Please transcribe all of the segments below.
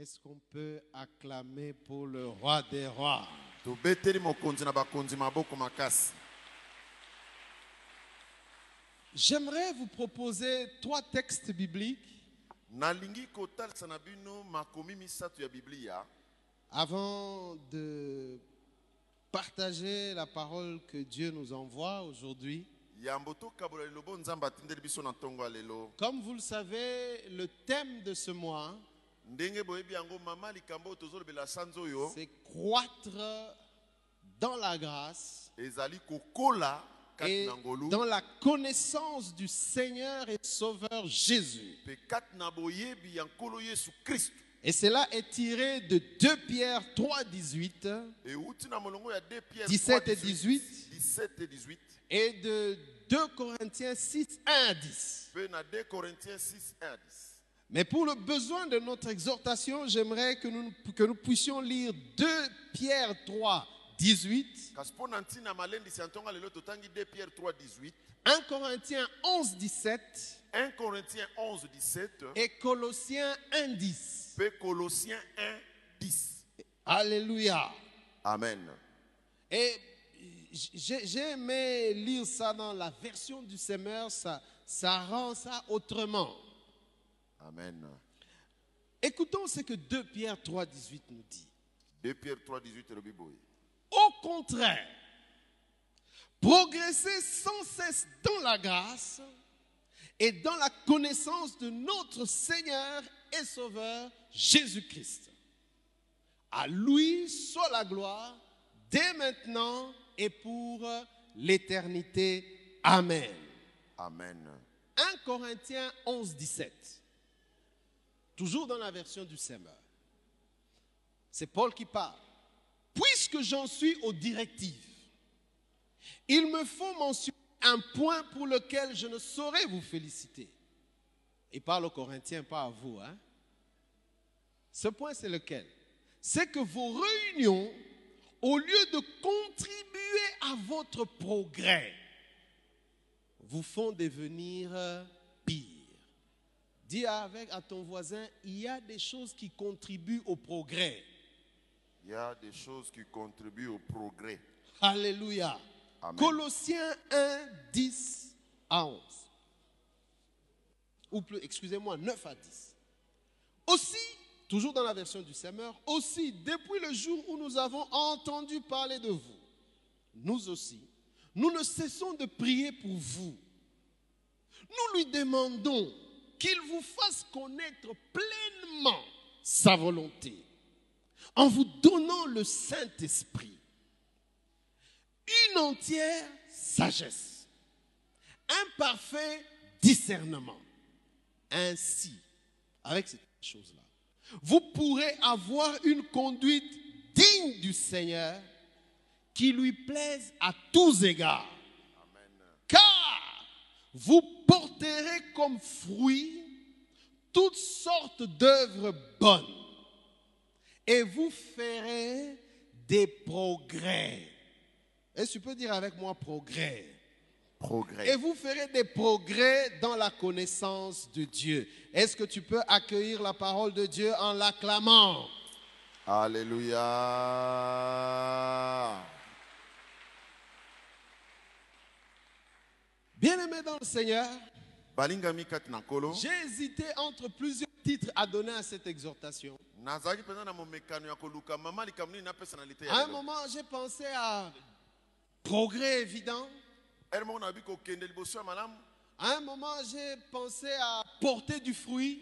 Est-ce qu'on peut acclamer pour le roi des rois? J'aimerais vous proposer trois textes bibliques. Avant de partager la parole que Dieu nous envoie aujourd'hui. Comme vous le savez, le thème de ce mois, c'est croître dans la grâce et dans la connaissance du Seigneur et Sauveur Jésus. Et cela est tiré de 2 Pierre 3, 18 euti na molongo ya 2 pierre 17 et 3, 18 17 et 18 et de 2 Corinthiens 6, 1 à 10. Mpe na 2 corinthiens 6 1 à 10 Mais pour le besoin de notre exhortation, j'aimerais que nous, que nous puissions lire 2 Pierre 3, 18, kasi mpo na ntina malendisi ya ntongo ya lelo totangi 2 pierre 3 18 1 Corinthiens 11, 17 1 corinthiens 11 17 et Colossiens 1, 10. mpe colossiens 1 10 Alléluia. amen Et j'ai j'ai aimé lire ça dans la version du Semeur, ça, ça rend ça autrement. Amen Écoutons ce que 2 Pierre 3, 18 nous dit. 2 pierre 3 18 elobi boye Au contraire, progressez sans cesse dans la grâce et dans la connaissance de notre Seigneur et Sauveur Jésus-Christ. À lui soit la gloire dès maintenant et pour l'éternité. Amen. amen 1 Corinthiens 11, 17. Toujours dans la version du Semeur. C'est Paul qui parle. Puisque j'en suis aux directives, il me faut mentionner un point pour lequel je ne saurais vous féliciter. Il parle aux Corinthiens, pas à vous. Hein? Ce point, c'est lequel? C'est que vos réunions, au lieu de contribuer à votre progrès, vous font devenir euh, pire. Dis avec à ton voisin, il y a des choses qui contribuent au progrès. il y a des choses qui contribuent au progrès Alléluia. Amen. Colossiens 1, 10 à 11. Ou plus, excusez-moi, 9 à 10. Aussi, toujours dans la version du Semeur, aussi, depuis le jour où nous avons entendu parler de vous, nous aussi, nous ne cessons de prier pour vous. Nous lui demandons qu'il vous fasse connaître pleinement sa volonté en vous donnant le Saint-Esprit une entière sagesse, un parfait discernement. Ainsi, avec cette chose-là, vous pourrez avoir une conduite digne du Seigneur qui lui plaise à tous égards. Car vous porterez comme fruit toutes sortes d'œuvres bonnes. Et vous ferez des progrès. Est-ce que tu peux dire avec moi progrès? Progrès. Et vous ferez des progrès dans la connaissance de Dieu. Est-ce que tu peux accueillir la parole de Dieu en l'acclamant? Alléluia. Bien-aimé dans le Seigneur, j'ai hésité entre plusieurs titres à donner à cette exhortation. À un moment, j'ai pensé à progrès évident. À un moment, j'ai pensé à porter du fruit.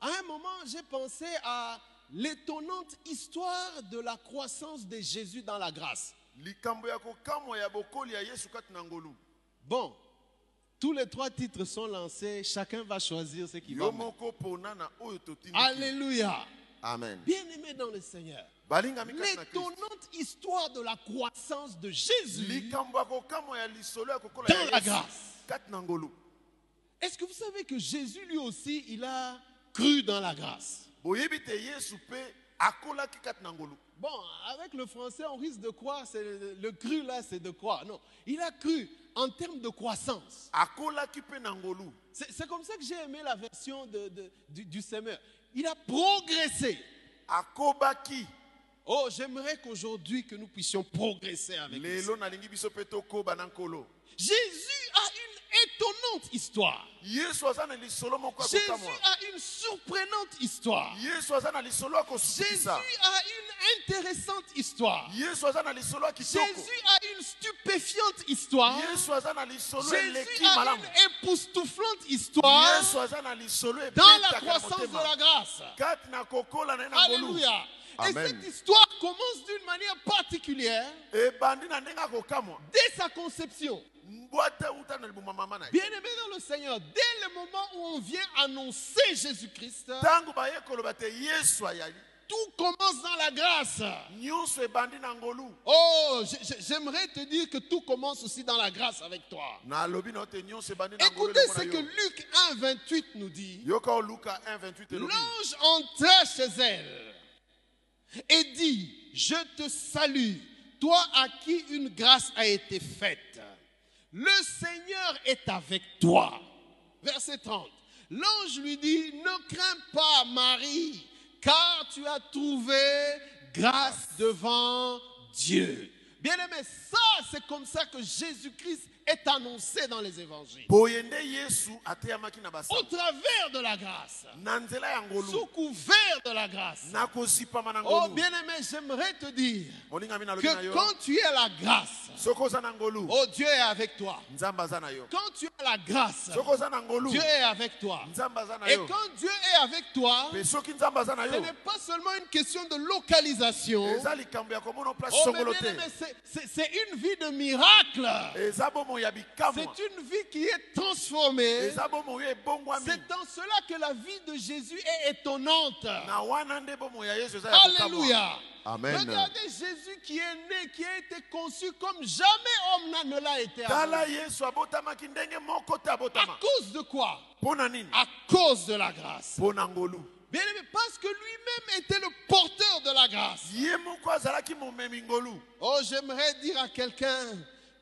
À un moment, j'ai pensé à l'étonnante histoire de la croissance de Jésus dans la grâce. Bon, tous les trois titres sont lancés. Chacun va choisir ce qu'il va mettre. Alléluia. amen Bien-aimé dans le Seigneur. L'étonnante histoire de la croissance de Jésus. Dans la grâce. Est-ce que vous savez que Jésus lui aussi, il a cru dans la grâce? Bon, avec le français, on risque de croire, le cru là, c'est de croire. Non, il a cru. En termes de croissance. C'est comme ça que j'ai aimé la version de- de- du, du semeur. Il a progressé. Oh, j'aimerais qu'aujourd'hui que nous puissions progresser avec lui. lelo nalingi biso mpe tokoba na nkolo Jésus a une histoire. Jésus a une surprenante histoire. Jésus a une intéressante histoire. Jésus a une stupéfiante histoire. Jésus a une époustouflante histoire dans la croissance de la grâce. Alléluia. Et Amen. cette histoire commence d'une manière particulière dès sa conception. Bien-aimé dans le Seigneur, dès le moment où on vient annoncer Jésus-Christ, tout commence dans la grâce. Oh, j'aimerais te dire que tout commence aussi dans la grâce avec toi. Écoutez ce que. Luc 1, 28 nous dit. yoka o luka 1 28 elobi L'ange entra chez elle et dit, je te salue, toi à qui une grâce a été faite. Le Seigneur est avec toi. Verset 30. L'ange lui dit, ne crains pas Marie, car tu as trouvé grâce devant Dieu. Bien-aimé, ça c'est comme ça que Jésus-Christ est annoncé dans les évangiles. Au travers de la grâce. sous couvert de la grâce. Oh bien-aimé, j'aimerais te dire que quand tu es la grâce, oh Dieu est avec toi. Quand tu as la grâce, Dieu est avec toi. Et quand Dieu est avec toi, ce n'est pas seulement une question de localisation. Oh, c'est une vie de miracle. C'est une vie qui est transformée. C'est dans cela que la vie de Jésus est étonnante. Alléluia. Amen. Regardez Jésus qui est né, qui a été conçu comme jamais homme n'a- ne l'a été avant. À cause de quoi? À cause de la grâce. Bien aimé, parce que lui-même était le porteur de la grâce. Oh, j'aimerais dire à quelqu'un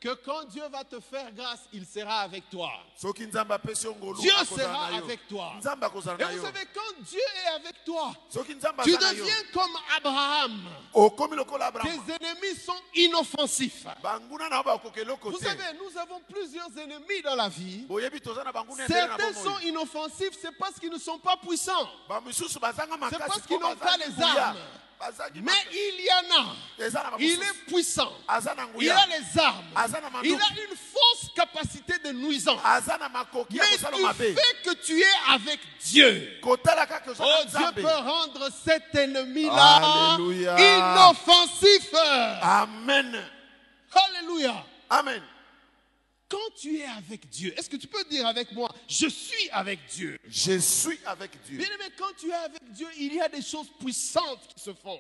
que quand Dieu va te faire grâce, il sera avec toi. Dieu sera avec toi. Et vous savez, quand Dieu est avec toi, tu deviens comme Abraham. Tes ennemis sont inoffensifs. Vous savez, nous avons plusieurs ennemis dans la vie. Certains sont inoffensifs, c'est parce qu'ils ne sont pas puissants. C'est parce qu'ils n'ont pas les armes. Mais il y en a. Il est puissant. Il a les armes. Il a une fausse capacité de nuisance. Mais du fait que tu es avec Dieu, oh Dieu peut rendre cet ennemi-là inoffensif. amen Alléluia. amen Quand tu es avec Dieu, est-ce que tu peux dire avec moi, je suis avec Dieu? Je suis avec dieu Bien aimé, quand tu es avec Dieu, il y a des choses puissantes qui se font.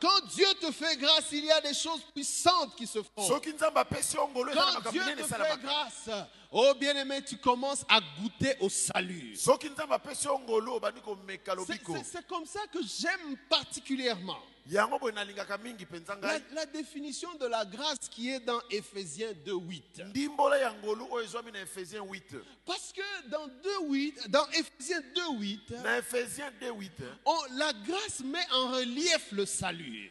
Quand Dieu te fait grâce, il y a des choses puissantes qui se font. Quand Dieu te fait grâce, oh bien-aimé, tu commences à goûter au salut. C'est- comme ça que j'aime particulièrement la, définition de la grâce qui est dans Éphésiens 2.8. ndimbola ya ngolu oyo ezwami na efésien 8 Parce que dans 2.8, dans Éphésiens 2.8, na efésien 2 8 on- la grâce met en relief le salut.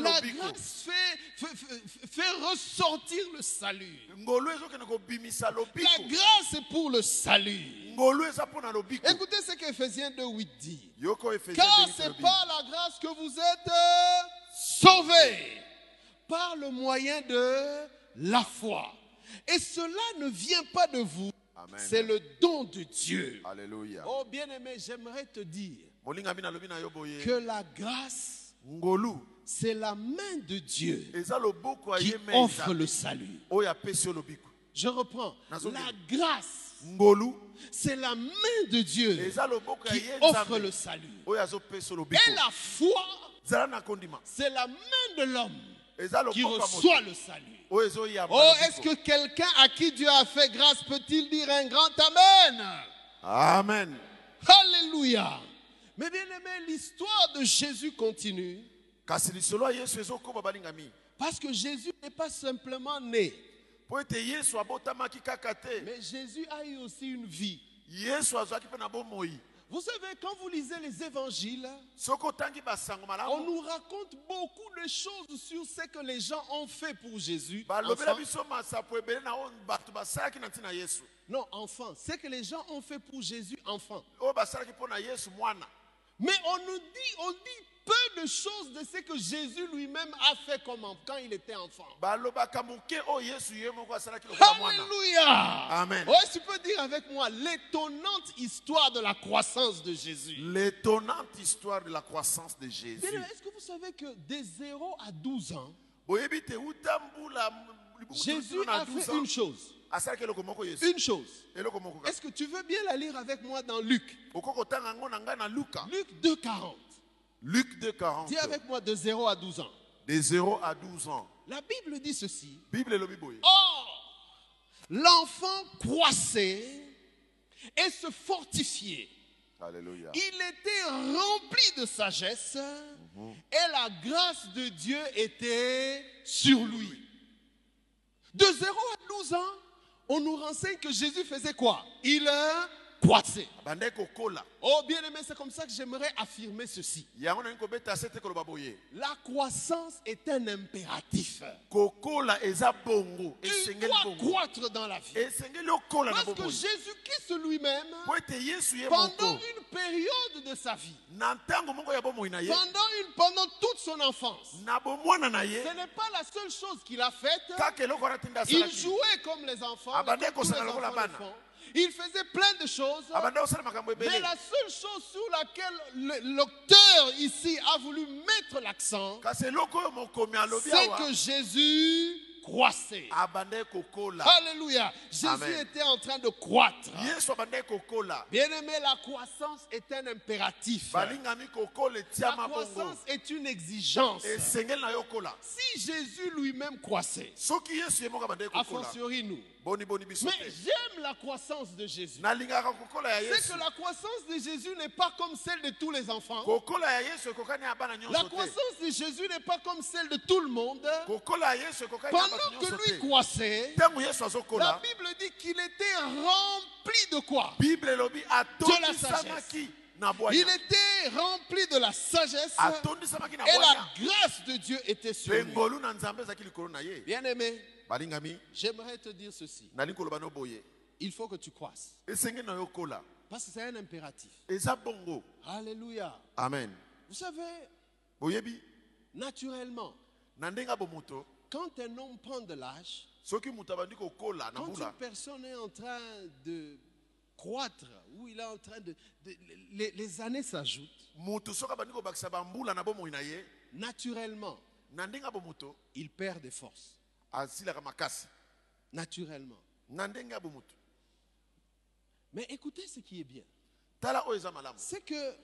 La grâce fait, fait, ressortir le salut. La grâce est pour le salut. Écoutez ce qu'Éphésiens 2.8 dit. Car 2 c'est 8 par la grâce que vous êtes euh, sauvés, par le moyen de la foi. Et cela ne vient pas de vous, c'est le don de Dieu. alléluia Oh bien-aimé, j'aimerais te dire que la grâce, c'est la main de Dieu qui offre le salut. Je reprends. La grâce, c'est la main de Dieu qui offre le salut. Et la foi, c'est la main de l'homme qui reçoit le salut. Oh, est-ce que quelqu'un à qui Dieu a fait grâce peut-il dire un grand Amen? Amen. Alléluia. Mais bien aimé, l'histoire de Jésus continue. Parce que Jésus n'est pas simplement né, mais Jésus a eu aussi une vie. Vous savez, quand vous lisez les évangiles, basango on nous raconte beaucoup de choses sur ce que les gens ont fait pour Jésus. Enfant. ntina yesu Non, enfant. Ce que les gens ont fait pour Jésus, enfant. Mais on nous dit, on dit peu de choses de ce que Jésus lui-même a fait comme quand il était enfant. mwana Alléluia. Amen. Ouais, tu peux dire avec moi l'étonnante histoire de la croissance de Jésus? l'étonnante histoire de la croissance de jésus Est-ce que vous savez que de 0 à 12 ans, Jésus a 12 fait une chose. Une chose. Est-ce que tu veux bien la lire avec moi dans Luc? Luc 2, 40. luc 2 40 Dis avec moi de 0 à 12 ans. de 0 à 12 ans La Bible dit ceci. bible Or, l'enfant croissait et se fortifiait. alléluia Il était rempli de sagesse et la grâce de Dieu était sur lui. De 0 à 12 ans, on nous renseigne que Jésus faisait quoi? Il Oh bien aimé, c'est comme ça que j'aimerais affirmer ceci. La croissance est un impératif. Tu dois croître dans la vie. Parce que Jésus-Christ lui-même, pendant une période de sa vie, pendant, une, pendant toute son enfance, ce n'est pas la seule chose qu'il a faite. Il jouait comme les enfants, comme tous les kosala lokola enfants le bana. font. Il faisait plein de choses. makambo Mais la seule chose sur laquelle le- l'auteur ici a voulu mettre l'accent, c'est que Jésus croissait. Alléluia. Jésus Amen. était en train de croître. Bien aimé, la croissance est un impératif. La croissance est une exigence. Si Jésus lui-même croissait, a fortiori nous. Mais j'aime la croissance de Jésus. C'est que la croissance de Jésus n'est pas comme celle de tous les enfants. La croissance de Jésus n'est pas comme celle de tout le monde. Pendant que lui croissait, la Bible dit qu'il était rempli de quoi? Elobi atondisamaki na Il était rempli de la sagesse et la grâce de Dieu était sur lui. Bien aimé, j'aimerais te dire ceci. Il faut que tu croisses. Parce que c'est un impératif. Alléluia. amen Vous savez, naturellement, quand un homme prend de l'âge, quand une personne est en train de croître, ou il est en train de... de- les, les années s'ajoutent, naturellement, il perd des forces. Asilaka makasi Naturellement. na ndenge ya bomoto Mais écoutez ce qui est bien. tala oyo eza malamu C'est que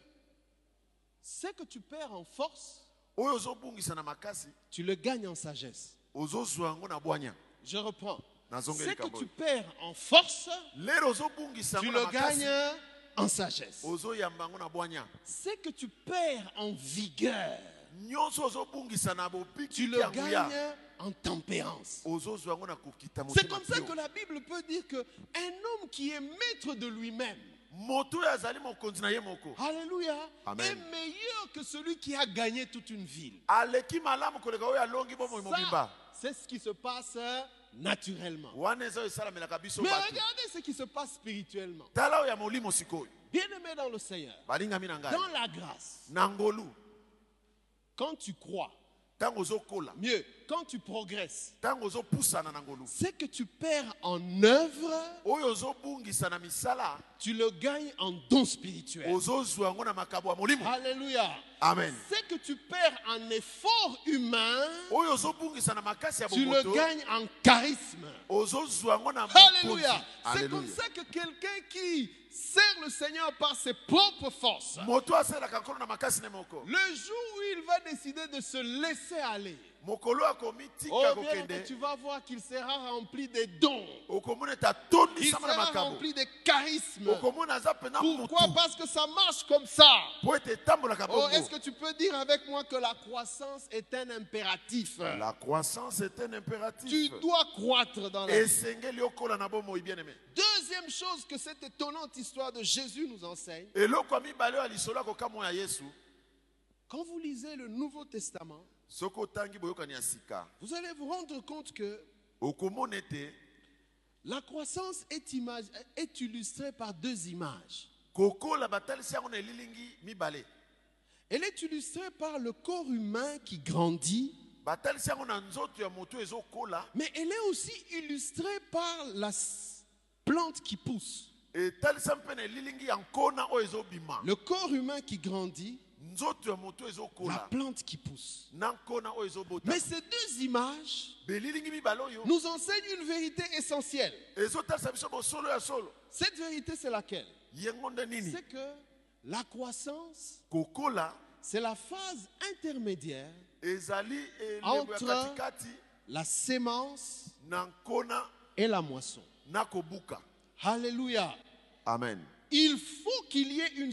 ce que tu perds en force, oyo ozobungisa na makasi tu le gagnes en sagesse. ozozwa yango na bwanya Je reprends. Ce que tu perds en force, lero ozobungisa tu le gagnes en sagesse. ozoyamba yango na bwanya Ce que tu perds en vigueur, tu le gagnes en tempérance. C'est comme ça que la Bible peut dire que un homme qui est maître de lui-même, Alléluia, Amen. est meilleur que celui qui a gagné toute une ville. c'est ce qui se passe naturellement. Mais regardez ce qui se passe spirituellement. Bien aimé dans le Seigneur, dans la grâce, quand tu crois, mieux, quand tu progresses, ce que tu perds en œuvre, tu le gagnes en don spirituel. Alléluia. amen Ce que tu perds en effort humain, tu le gagnes en charisme. Alléluia. C'est comme ça que quelqu'un qui sert le Seigneur par ses propres forces, le jour où il va décider de se laisser aller, Oh, bien, tu vas voir qu'il sera rempli des dons. Il sera rempli de charisme. okomona aza mpena Pourquoi? Parce que ça marche comme ça. Oh, est-ce que tu peux dire avec moi que la croissance est un impératif? La croissance est un Tu impératif dois croître dans la vie. Deuxième chose que cette étonnante histoire de Jésus nous enseigne, quand vous lisez le Nouveau Testament, vous allez vous rendre compte que la croissance est, image- est illustrée par deux images. Elle est illustrée par le corps humain qui grandit, mais elle est aussi illustrée par la plante qui pousse. Le corps humain qui grandit, la plante qui pousse. Mais ces deux images nous enseignent une vérité essentielle. Cette vérité, c'est laquelle? C'est que la croissance, c'est la phase intermédiaire, Entre- la sémence et la moisson. Alléluia. amen Il faut qu'il y ait une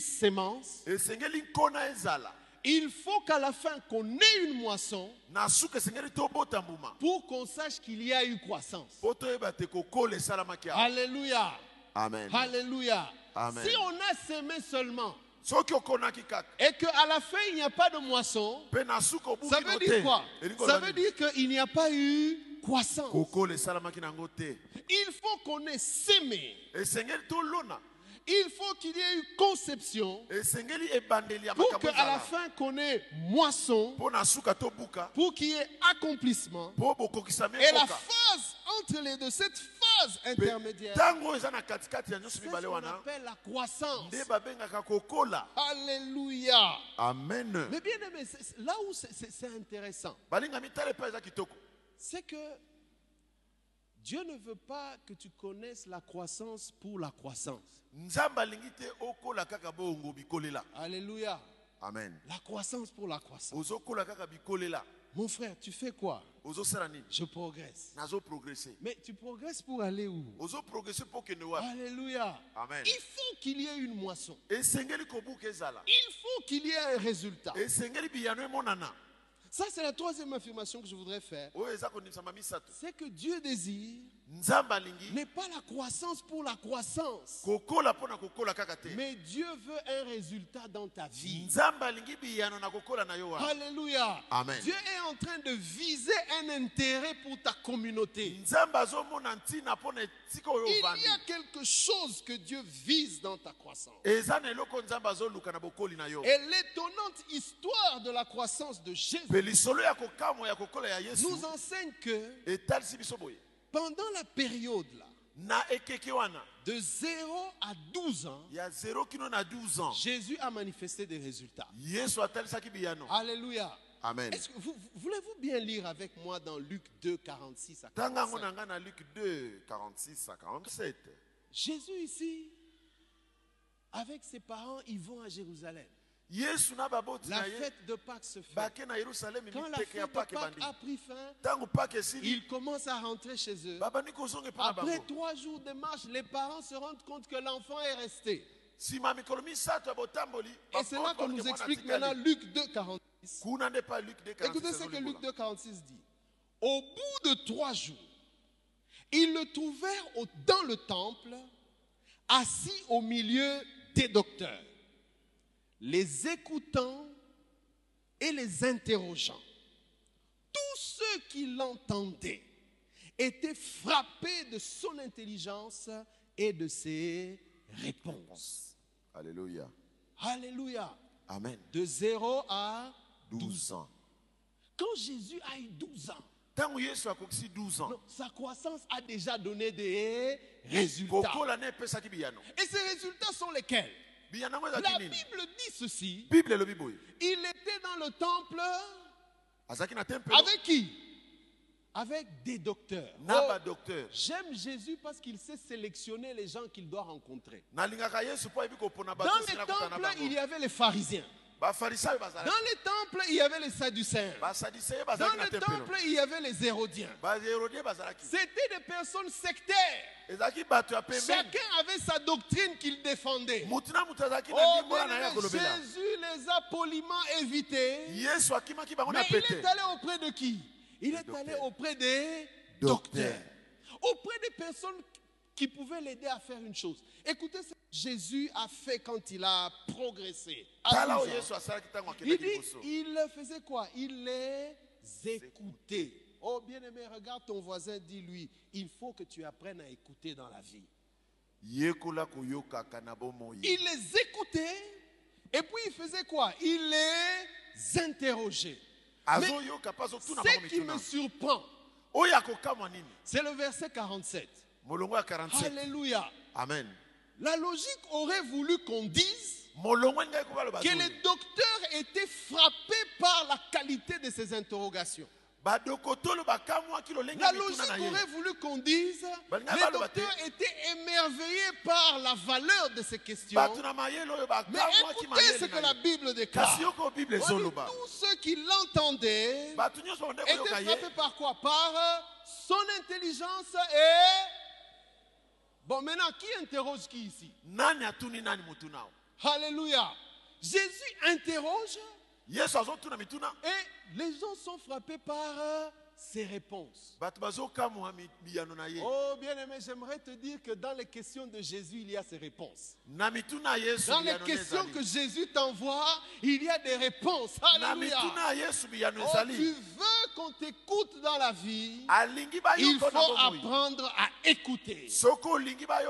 ezala Il faut qu'à la fin qu'on ait une moisson pour qu'on sache qu'il y a eu croissance. Alléluia. amen Alléluia. Amen. Si on a semé seulement et qu'à la fin il n'y a pas de moisson, ça veut dire quoi? Ça veut dire qu'il n'y a pas eu croissance. Il faut qu'on ait sémé. Il faut qu'il y ait eu conception pour qu'à la fin qu'on ait moisson, pour qu'il y ait accomplissement. Et la phase entre les deux, cette phase intermédiaire, c'est ce qu'on appelle la croissance. Alléluia. amen. Mais bien aimé, là où c'est- intéressant, c'est que Dieu ne veut pas que tu connaisses la croissance pour la croissance. Alléluia. amen La croissance pour la croissance. Mon frère, tu fais quoi? Je progresse. Mais tu progresses pour aller où? Alléluia. amen Il faut qu'il y ait une moisson. Il faut qu'il y ait un résultat. Ça, c'est la troisième affirmation que je voudrais faire. C'est que Dieu désire n'est pas la croissance pour la croissance, mais Dieu veut un résultat dans ta vie. Alléluia. Amen. Dieu est en train de viser un intérêt pour ta communauté. Il y a quelque chose que Dieu vise dans ta croissance. Et l'étonnante histoire de la croissance de Jésus nous enseigne que pendant la période là, de 0 à 12 ans, ya 0 kino na 12 ans Jésus a manifesté des résultats. Alléluia. amen que vous, voulez-vous bien lire avec moi dans Luc 2, 46 à tanga yango 47 na ngai na luc 2 46 à 47 Jésus ici, avec ses parents, ils vont à Jérusalem. La fête de Pâques se fait. Quand la fête de Pâques a pris fin, ils commencent à rentrer chez eux. Après trois jours de marche, les parents se rendent compte que l'enfant est resté. Et c'est là qu'on nous explique maintenant Luc 2, 46. kuna nde pa luc 2 Écoutez ce que Luc 2, 46 dit. Au bout de trois jours, ils le trouvèrent dans le temple, assis au milieu des docteurs, les écoutant et les interrogeant. Tous ceux qui l'entendaient étaient frappés de son intelligence et de ses réponses. alléluia Alléluia. amen De 0 à 12 ans Quand Jésus a eu 12 ans, ntango yesu akokisi 12 ans non, sa croissance a déjà donné des résultats. Et ces résultats sont lesquels? La Bible dit ceci. bible boye Il était dans le temple tempelo avec qui? Avec des docteurs. Oh, J'aime Jésus parce qu'il sait sélectionner les gens qu'il doit rencontrer. Dans temples, bango il y avait les pharisiens. Dans les temples, il y avait les Sadducéens. Dans bazalaki na le tempelo temple, il y avait les Hérodiens. C'était des personnes sectaires. Chacun avait sa doctrine qu'il défendait. Oh, Jésus les a poliment évités. Mais il est allé auprès de qui? Il est allé auprès des Docteurs. docteurs. Auprès des personnes qui pouvaient l'aider à faire une chose. Écoutez ce que Jésus a fait quand il a progressé. à tala 12 oyo ans. yesu asalaki ntango Il dit, il faisait quoi? Il les écoutait. Oh bien-aimé, regarde ton voisin, dis-lui, il faut que tu apprennes à écouter dans la vie. Il les écoutait et puis il faisait quoi? Il les interrogeait. bango Ce qui me surprend, c'est le verset 47. Molongo ya 47 Alléluia. amen. La logique aurait voulu qu'on dise que les docteurs étaient frappés par la qualité de ces interrogations. La logique aurait voulu qu'on dise Balinga les docteurs étaient émerveillés par la valeur de ces questions. Mais écoutez ce que la Bible déclare. tous ceux qui l'entendaient étaient frappés par quoi? Par son intelligence et... Bon, maintenant, qui interroge qui ici? Nani atuni nani motuna awo Alléluia. Jésus interroge yesu azotuna mituna. et les gens sont frappés par euh, ses réponses. Oh, bien-aimé, j'aimerais te dire que dans les questions de Jésus, il y a ses réponses. Dans les questions que Jésus t'envoie, il y a des réponses. Alléluia. Oh, tu veux qu'on t'écoute dans la vie, il faut apprendre à écouter.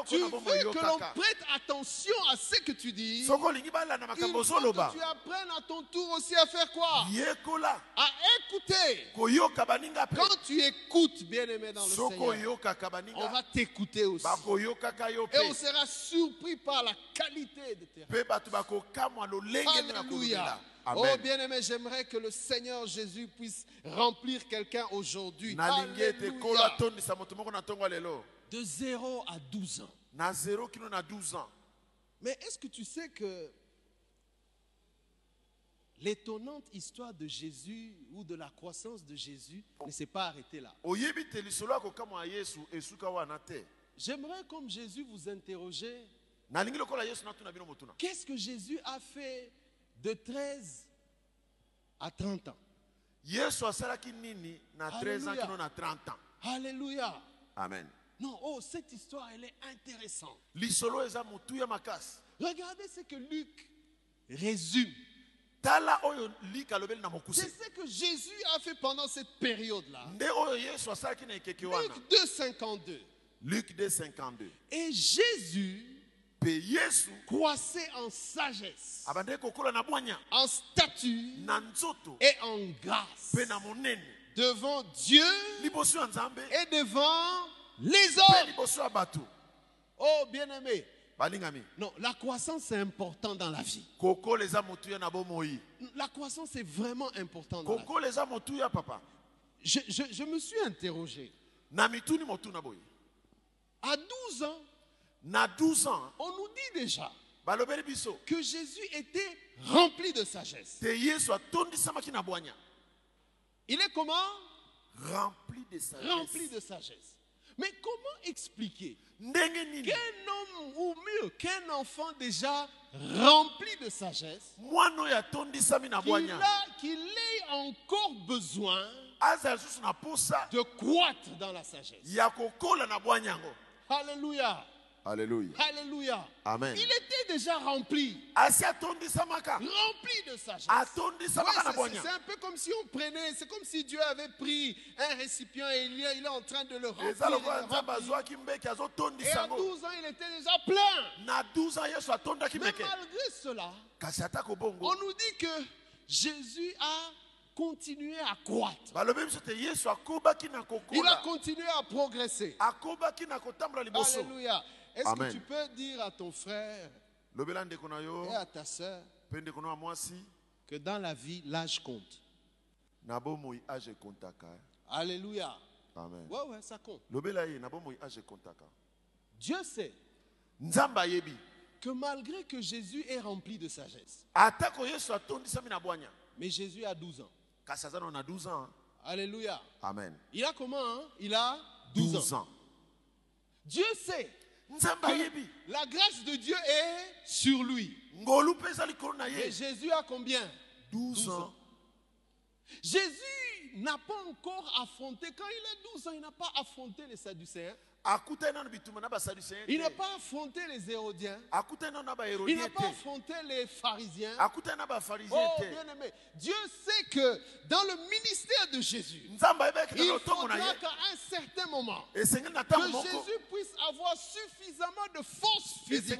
Tu veux que l'on prête attention à ce que tu dis. Il faut que tu apprennes à ton tour aussi à faire quoi? À écouter. Quand tu écoutes, bien-aimé dans le Seigneur, on va t'écouter aussi. Et on sera surpris par la qualité de tes Alléluia. Oh bien-aimé, j'aimerais que le Seigneur Jésus puisse remplir quelqu'un aujourd'hui. De 0 à 12 ans. na 0 kino na 12 ans Mais est-ce que tu sais que l'étonnante histoire de Jésus ou de la croissance de Jésus ne s'est pas arrêtée là J'aimerais, comme Jésus, vous interroger qu'est-ce que Jésus a fait de 13 à 30 ans? Yesu asalaki nini na 13 ans Alléluia. kino na 30 ans? Alléluia. amen Non, oh, cette histoire, elle est intéressante. Regardez ce que Luc résume. C'est ce que Jésus a fait pendant cette période-là. Luc 2, 52. luc 2 52 Et Jésus croissait en sagesse, en statut et en grâce devant Dieu et devant les hommes. Oh, bien-aimé. Non, la croissance, c'est important dans la vie. La croissance est vraiment important dans la vie. Je, je- je me suis interrogé. À 12 ans, na 12 ans on nous dit déjà que Jésus était rempli de sagesse. Il est comment? Rempli de Rempli sagesse de sagesse. Mais comment expliquer qu'un homme, ou mieux, qu'un enfant déjà rempli de sagesse, qu'il bwanya. a- qu'il ait encore besoin de croître dans la sagesse. Ya Alléluia. Amen. Il était déjà rempli. Rempli de sagesse. na c'est- un peu comme si on prenait, c'est comme si Dieu avait pris un récipient et il est, il est en train de le remplir. et Et à yango 12 ans, il était déjà plein. na 12 ans yesu atondaki Mais malgré cela, on nous dit que Jésus a continué à croître. Il a continué à progresser. Alléluia. Est-ce que tu peux dire à ton frère et à ta soeur que dans la vie, l'âge compte? ekontaka Alléluia. amen Ouais, ouais, ça compte. ekontaka Dieu sait que malgré que Jésus est rempli de sagesse, mais Jésus a 12 ans. kasi aza nano na 12 ans Alléluia. amen Il a comment hein? Il a 12, 12 ans. ans Dieu sait la grâce de Dieu est sur lui. Et Jésus a combien? 12 ans. Jésus n'a pas encore affronté, quand il a 12 ans, il n'a pas affronté les Sadducéens, il n'a pas affronté les Hérodiens, il n'a pas affronté les pharisiens. Oh, bien aimé, Dieu sait que dans le ministère de Jésus, il faudra qu'à un certain moment, que Jésus puisse avoir suffisamment de force physique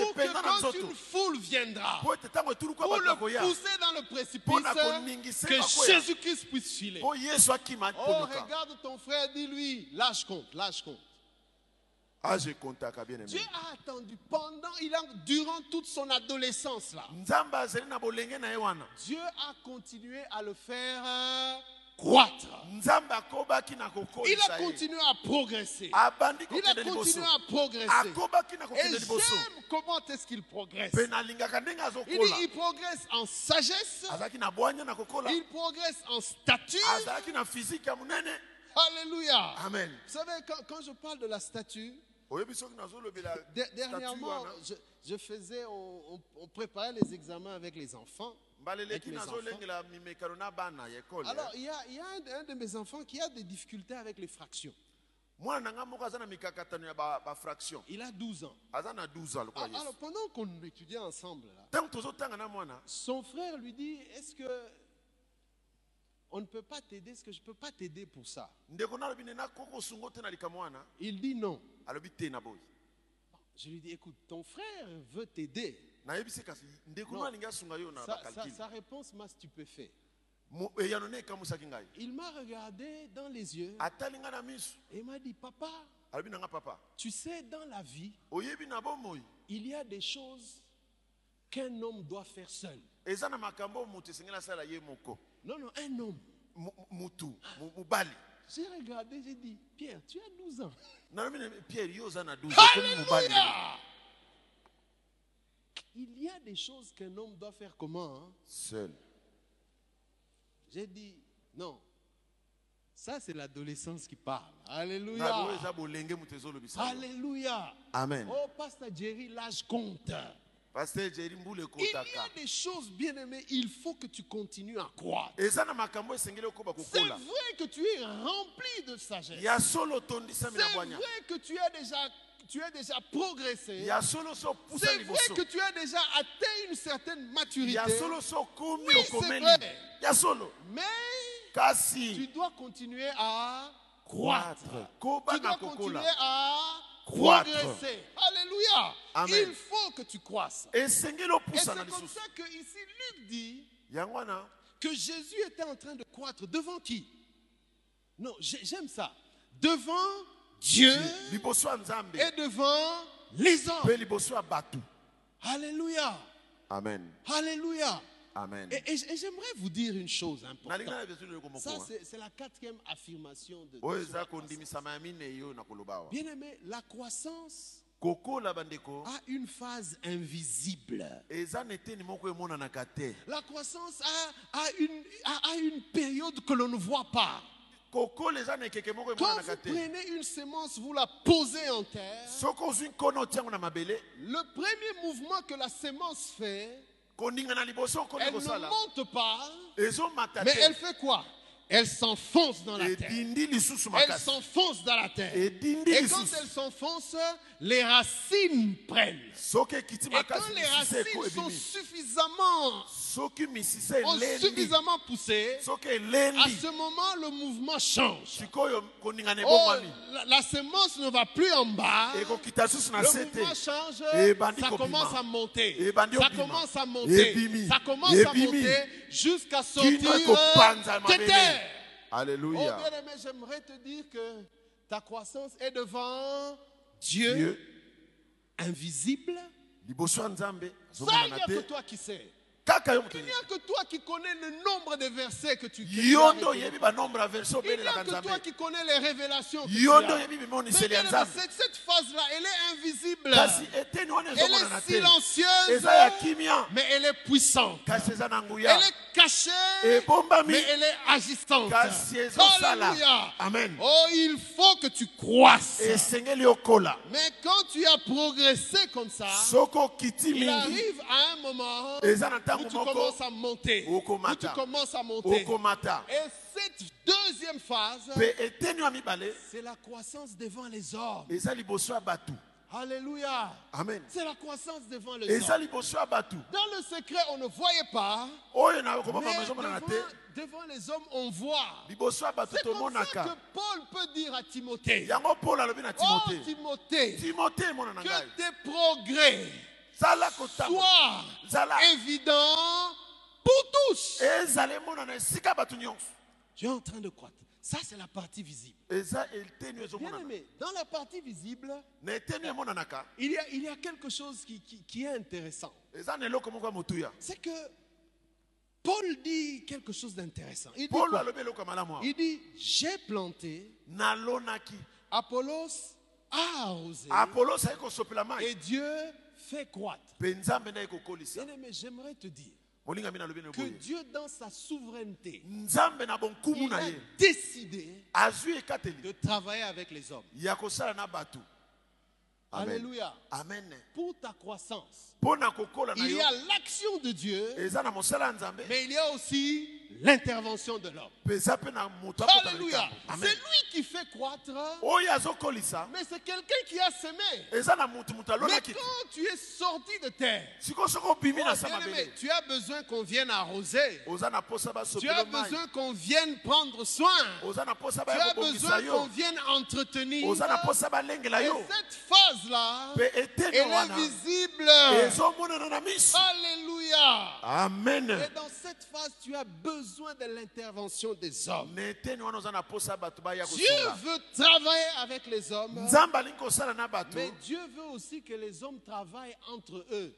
pour que quand une foule viendra, pour le pousser dans le précipice, que. Jésus-Christ puisse filer. Oh, regarde ton frère, dis-lui, lâche compte, lâche compte. age kontaka bien Dieu a attendu pendant, il a, durant toute son adolescence là, Dieu a continué à le faire euh, croître. Il a continué à progresser. Il a continué à progresser. Et j'aime comment est-ce qu'il progresse. Il dit, il progresse en sagesse, il progresse en stature. Alléluia. amen Vous savez, quand, quand je parle de la statue, dernièrement, je, je faisais, on, préparait les examens avec les enfants. Avec ekole Alors, il y a, il y a un, un de mes enfants qui a des difficultés avec les fractions. Il a 12 ans. aza na 12 ans lokola Alors, pendant qu'on étudiait ensemble, là, son frère lui dit Est-ce que on ne peut pas t'aider Est-ce que je ne peux pas t'aider pour ça. Il dit non. Je lui dis Écoute, ton frère veut t'aider. Sa, sa- sa réponse m'a stupéfait. Ngai. Il m'a regardé dans les yeux. Et il m'a dit Papa, tu sais, dans la vie, il y a des choses qu'un homme doit faire seul. Non, non, un homme. Mu- mobali J'ai regardé, j'ai dit Pierre, tu as 12 ans. nalobi na pierre na 12 okomi mobali Alléluia Il y a des choses qu'un homme doit faire comment hein? seul J'ai dit non. Ça, c'est l'adolescence qui parle. Alléluia. Alléluia. amen Oh, Pasteur Jerry, l'âge compte. Il y a des choses, bien aimées, il faut que tu continues à croire. C'est vrai que tu es rempli de sagesse. C'est vrai que tu as déjà, tu as déjà progressé. C'est vrai que tu as déjà atteint une certaine maturité. Oui, c'est vrai. Mais tu dois continuer à croître. Tu dois continuer à progresser. Alléluia. Amen. Il faut que tu croisses. Et c'est comme ça que ici Luc dit que Jésus était en train de croître devant qui? Non, j'ai- j'aime ça. Devant Dieu et devant les hommes. Alléluia. amen Alléluia. amen Et, et- et j'aimerais vous dire une chose importante. Ça, hein. c'est la quatrième affirmation de, de Bien aimé, la croissance a une phase invisible. La croissance a, a une, a, a une période que l'on ne voit pas. Quand vous prenez une semence, vous la posez en terre, le premier mouvement que la semence fait, elle ne monte pas, mais elle fait quoi? Elle s'enfonce dans la terre. Elle s'enfonce dans la terre. Et quand elle s'enfonce, les racines prennent. Et quand les racines sont suffisamment, ont suffisamment poussé, à ce moment, le mouvement change. Oh, la, la semence ne va plus en bas. Le mouvement change, ça commence à monter. Ça commence à monter. Ça commence à monter jusqu'à sortir de terre. Oh alleluya bien aimé, j'aimerais te dire que ta croissance est devant Dieu, Dieu invisible. azomona il n'y a que toi qui sais. Il n'y a que toi qui connais le nombre de versets que tu verse Il n'y a que toi qui connais les révélations que tu as. Mais cette, cette phase-là, elle est invisible. Elle est silencieuse, mais elle est puissante. Elle est cachée, mais elle est agissante. Alléluia. amen Oh, il faut que tu croisses. Mais quand tu as progressé comme ça, il arrive à un moment où tu commences à monter. Où tu commences à monter. Et cette deuxième phase, c'est la croissance devant les hommes. Alléluia. amen C'est la croissance devant les hommes. Dans le secret, on ne voyait pas. Mais devant, les hommes, on voit. C'est comme ça que Paul peut dire à Timothée. Oh, Timothée, que tes progrès zala évidents pour tous. nyonso. Tu es en train de croître. Ça, c'est la partie visible. eteni Bien aimé, dans la partie visible, il y a, il y a quelque chose qui, qui- qui est intéressant. motuya C'est que Paul dit quelque chose d'intéressant. Il dit, Il j'ai planté, Apollos a arrosé, et Dieu fait croître. mpe nzambe naye kokolisa. Bien aimé, j'aimerais te dire que Dieu, dans sa souveraineté, il a décidé de travailler avec les hommes. Alléluia. amen. Pour ta croissance, il y a l'action de Dieu, mais il y a aussi l'intervention de l'homme. Alléluia. C'est lui qui fait croître, mais c'est quelqu'un qui a semé. Mais quand tu es sorti de terre, oh, mabele tu as besoin qu'on vienne arroser. Tu as besoin qu'on vienne prendre soin. Tu as besoin qu'on vienne entretenir. Et cette phase-là, elle est visible. Alléluia. amen Et dans cette phase, tu as besoin de l'intervention des hommes. Dieu veut travailler avec les hommes, mais Dieu veut aussi que les hommes travaillent entre eux.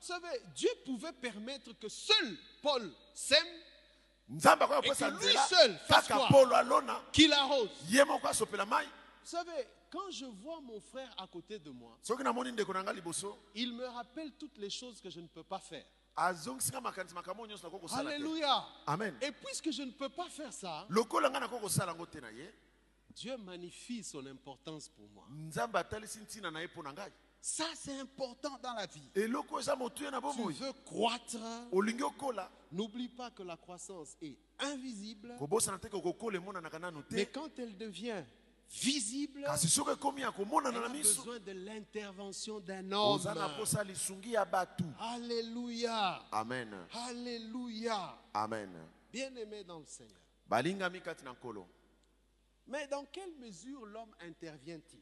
Vous savez, Dieu pouvait permettre que seul Paul sème, Et que lui seul fasse qu'il arrose. Vous savez, quand je vois mon frère à côté de moi, il me rappelle toutes les choses que je ne peux pas faire. Alléluia. amen. Et puisque je ne peux pas faire ça, Dieu magnifie son importance pour moi. Ça, c'est important dans la vie. Tu veux croître, n'oublie pas que la croissance est invisible, mais quand elle devient visible, a besoin de l'intervention d'un homme. Alléluia. amen Alléluia. amen Bien-aimé dans le Seigneur. Mais dans quelle mesure l'homme intervient-il?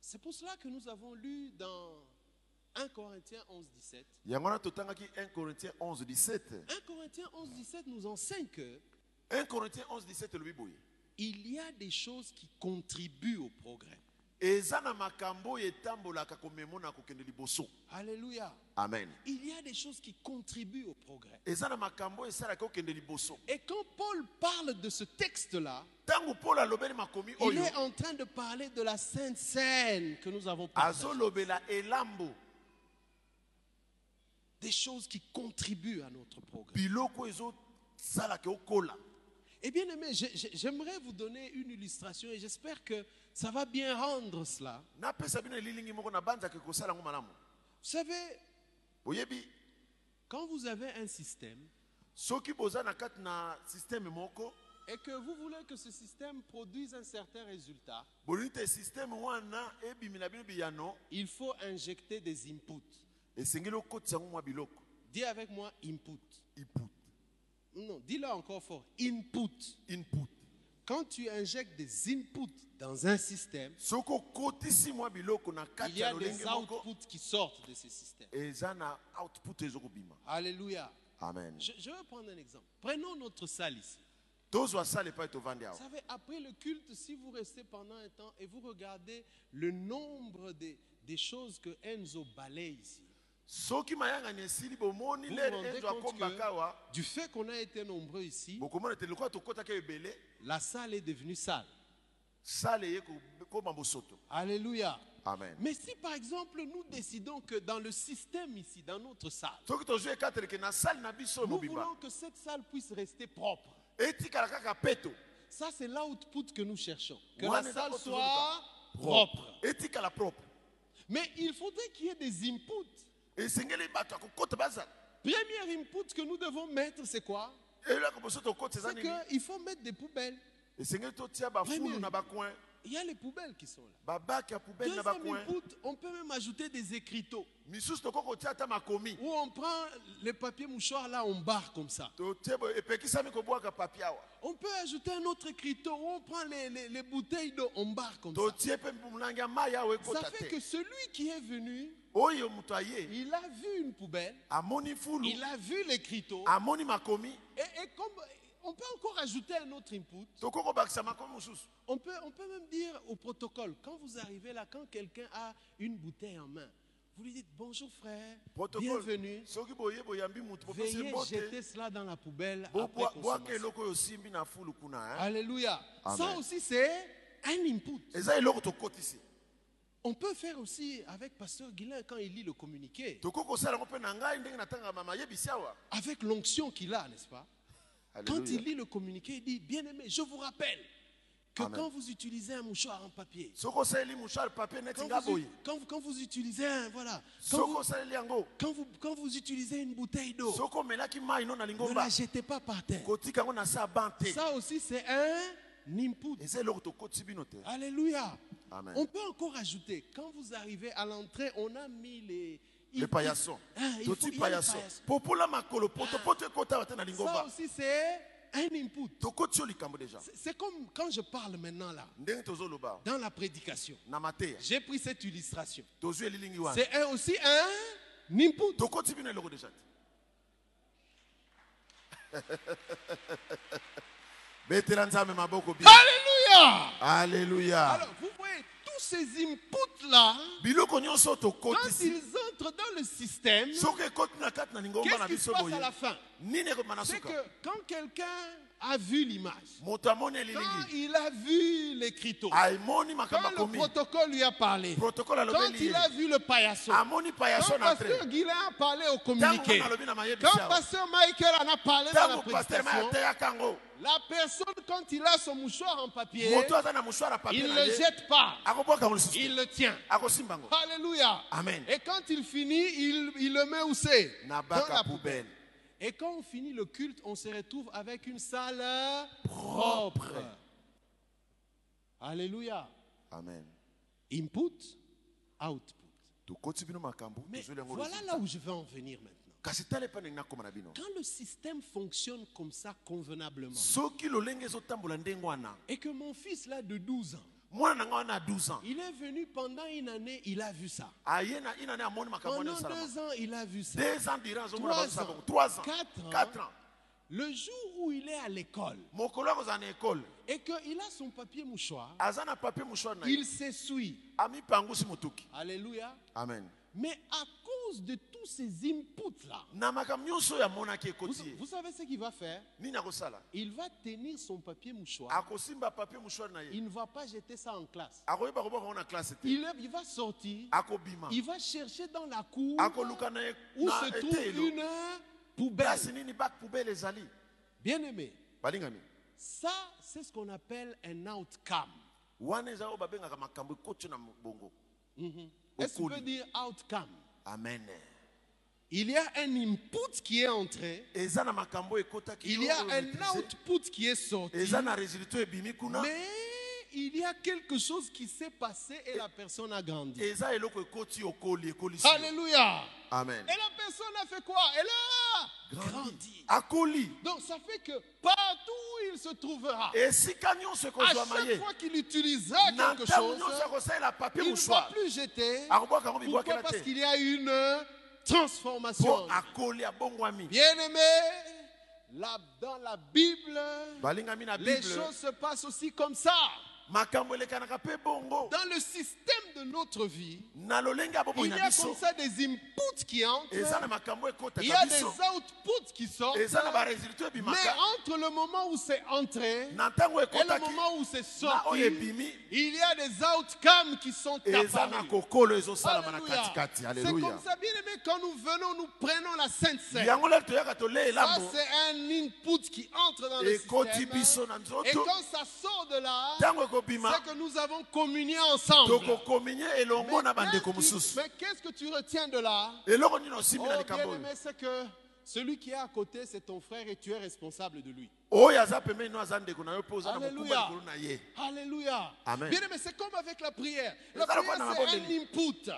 C'est pour cela que nous avons lu dans 1 Corinthiens 11, 17. yango wana totangaki 1 corinthiens 11 17 1 Corinthiens 11, 17 nous enseigne que 1 corinthiens 11 17 elobi boye il y a des choses qui contribuent au progrès. Alléluia. amen Il y a des choses qui contribuent au progrès. Et quand Paul parle de ce texte-là, il est en train de parler de la Sainte Seine que nous avons partagée. Des choses qui contribuent à notre progrès. Et bien aimé, j'ai- j'ai- j'aimerais vous donner une illustration et j'espère que ça va bien rendre cela. Vous savez, quand vous avez un système et que vous voulez que ce système produise un certain résultat, il faut injecter des inputs. Dis avec moi input. input Non, dis-le encore fort. Input. input Quand tu injectes des inputs dans un système, il y a des outputs qui sortent de output ezokobima Alléluia. amen Je, je vais prendre un exemple. Prenons notre salle ici. Vous savez, après le culte, si vous restez pendant un temps et vous regardez le nombre des, des choses que Enzo balaye ici, que du fait qu'on a été nombreux ici, la salle est devenue sale. Alléluia. amen Mais si par exemple nous décidons que dans le système ici, dans notre salle, nous voulons que cette salle puisse rester propre. Ça, c'est l'output que nous cherchons. Que la salle soit propre. propre Mais il faudrait qu'il y ait des inputs. Premier input que nous devons mettre, c'est quoi? C'est qu'il faut mettre des poubelles. Il y a les poubelles qui sont là. Deuxième input, on peut même ajouter des écriteaux. Où on prend les papiers mouchoirs là, on barre comme ça. papier awa On peut ajouter un autre écriteau où on prend les, les- les bouteilles d'eau, on barre comme ça. Ça fait que celui qui est venu, il a vu une poubelle, il a vu l'écriteau, et, et comme on peut encore ajouter un autre input, on peut, on peut même dire au protocole, quand vous arrivez là, quand quelqu'un a une bouteille en main, vous lui dites bonjour frère, protocole. bienvenue, veuillez jeter cela dans la poubelle après consommation. hein. Alléluia. Ça aussi, c'est un input. On peut faire aussi avec Pasteur Guilain quand il lit le communiqué, avec l'onction qu'il a, n'est-ce pas? Quand il lit le communiqué, il dit, bien aimé, je vous rappelle que Amen. quand vous utilisez un mouchoir en papier, quand vous, quand vous- quand vous utilisez un, voilà, quand vous, quand vous, quand vous utilisez une bouteille d'eau, ne la jetez pas par terre. Ça aussi, c'est un Alléluia. Amen. On peut encore ajouter, quand vous arrivez à l'entrée, on a mis les... il- le paillasson Ah, il faut- il y a le paillasson paillasson. popola makolo poto poto ekota awa te na Ça aussi, c'est un input. C'est- comme quand je parle maintenant là, dans la prédication. J'ai pris cette illustration. C'est un- aussi un input. Alléluia. alleluya Alors, vous voyez, tous ces inputs-là, quand ils entrent dans le système, qu'est-ce qui se passe à la fin? C'est que quand quelqu'un a vu l'image, quand il a vu l'écriteau, quand le protocole lui a parlé, quand il a vu le paillasson, quand Pasteur Guilain a parlé au communiqué, quand Pasteur Michael en a parlé dans la prédication, la personne, quand il a son mouchoir en papier, il ne le jette pas, il le tient. Alléluia. Amen. Et quand il finit, il, il le met où c'est? Dans la poubelle. Et quand on finit le culte, on se retrouve avec une salle propre. Alléluia. amen Input, output. Mais voilà là où je veux en venir maintenant. Quand le système fonctionne comme ça convenablement, et que mon fils là de 12 ans, mwana na ngai wana ya 12 ans il est venu pendant une année, il a vu ça. wana Pendant deux ans, il a vu ça. Trois ans. bongo 3 ans Quatre ans. 4 ans Le jour où il est à l'école et qu'il a son papier mouchoir, il s'essuie. Alléluia. amen Mais à cause de tous ces inputs-là, vous, savez ce qu'il va faire? Il va tenir son papier mouchoir. Il ne va pas jeter ça en classe. Il, va sortir. Il va chercher dans la cour où se trouve une poubelle. Bien aimé, ça, c'est ce qu'on appelle un outcome. bongo. Est-ce qu'on peut dire outcome? Amen. Il y a un input qui est entré, il y a un output qui est sorti, mais il y a quelque chose qui s'est passé et la personne a grandi. Alléluia. amen. Et la personne a fait quoi? Elle a grandi. akoli Donc ça fait que partout où il se trouvera, esika nyonso à ekozwama chaque ye fois qu'il utilisera quelque chose, il ne va plus jeter. yango Pourquoi Parce qu'il y a une transformation. Bien aimé, là, dans la Bible, les choses se passent aussi comme ça. Dans le système de notre vie, il y a comme ça des inputs qui entrent, il y a des outputs qui sortent, mais entre le moment où c'est entré et le moment où c'est sorti, il y a des outcomes qui sont apparus. C'est comme ça, bien aimé, quand nous venons, nous prenons la Sainte Seine. Ça, c'est un input qui entre dans le système. Et quand ça sort de là, c'est que nous avons communié ensemble. Mais qu'est-ce que tu retiens de là? Oh, na bien likambo oyo aimé, c'est que celui qui est à côté, c'est ton frère et tu es responsable de lui. mokumba Alléluia. Alléluia. Amen. Bien aimé, c'est comme avec la prière. La prière, c'est un input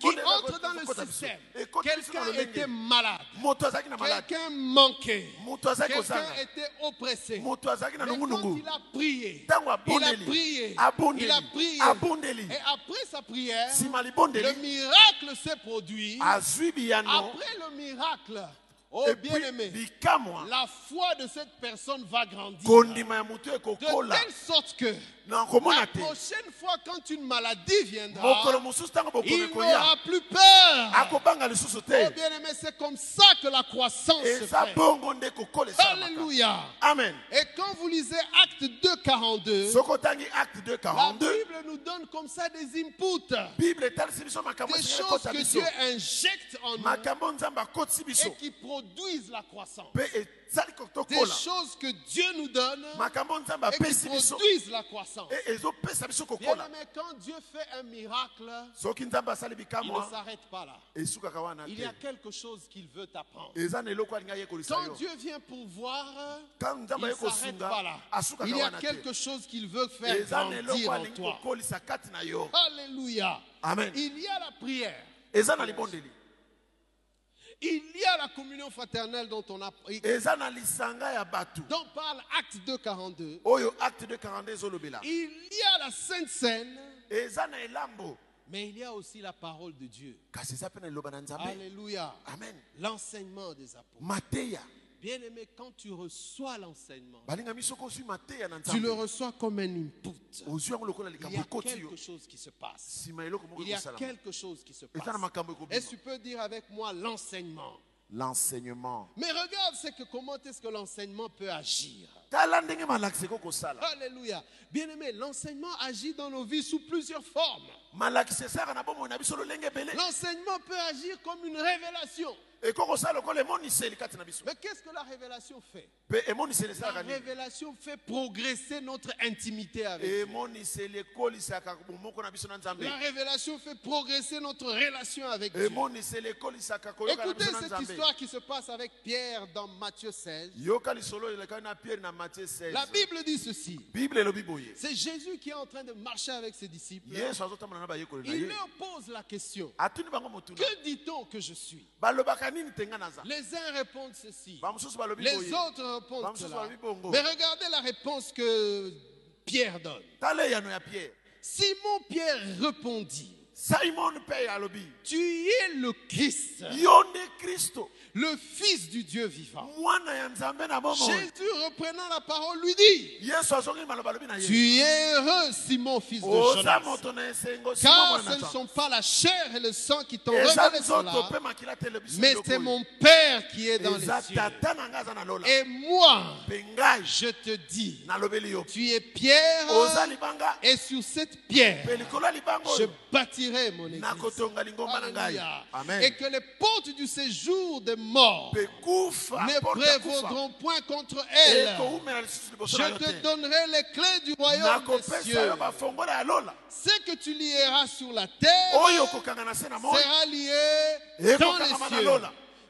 qui entre dans le système. Quelqu'un était malade. Quelqu'un manquait. Quelqu'un était oppressé. Mais quand il a prié, il a prié, il a prié. Et après sa prière, le miracle s'est produit. Après le miracle, oh bien-aimé, la foi de cette personne va grandir. De telle sorte que la prochaine fois quand une maladie viendra, il n'aura plus peur. Oh bien-aimé, c'est comme ça que la croissance se fait. Alléluia. amen Et quand vous lisez Acte 2, 42, soki otangi acte 2 la 42 Bible nous donne comme ça des inputs, des choses que Dieu injecte en nous et qui produisent la croissance. Des choses que Dieu nous donne et qui produisent la croissance. Bien aimé, quand Dieu fait un miracle, il ne s'arrête pas là. Il y a quelque chose qu'il veut t'apprendre. Quand Dieu vient pour voir, il ne s'arrête pas là. Il y a quelque chose qu'il veut faire grandir en toi. Alléluia. amen Il y a la prière. Il y a la communion fraternelle dont on a bato dont parle Acte 2, 42. oyo acte de 42 ezolobela Il y a la Sainte Seine, mais il y a aussi la parole de Dieu. Alléluia. amen L'enseignement des apôtres. Mateya Bien aimé, quand tu reçois l'enseignement, tu le reçois comme un input. Il y a quelque chose qui se passe. Il y a quelque chose qui se passe. Et tu peux dire avec moi l'enseignement. l'enseignement Mais regarde, c'est que comment est-ce que l'enseignement peut agir. Alléluia. Bien aimé, l'enseignement agit dans nos vies sous plusieurs formes. L'enseignement peut agir comme une révélation. Mais qu'est-ce que la révélation fait? La révélation fait progresser notre intimité avec Dieu. La révélation fait progresser notre relation avec Dieu. Écoutez cette histoire qui se passe avec Pierre dans Matthieu 16. yoka lisolo elekaki na pierre na matthieu 16 La Bible dit ceci. C'est Jésus qui est en train de marcher avec ses disciples. Il leur pose la question. motuna Que dit-on que je suis? Les uns répondent ceci. Les autres répondent cela. Mais regardez la réponse que Pierre donne. Simon Pierre répondit, simon alobi. Tu es le Christ, kristo le Fils du Dieu vivant. Jésus, reprenant la parole, lui dit, Tu es heureux, Simon, fils de Jonas. Car ce ne sont pas la chair et le sang qui t'ont révélé cela, mais c'est mon Père qui est dans les cieux. Et moi, je te dis, tu es Pierre, et sur cette pierre, je oyo bâtirai mon église. Et que les portes du séjour des morts ne prévaudront point contre elle. Je te donnerai les clés du royaume des cieux. Ce que tu lieras sur la terre sera lié dans les cieux.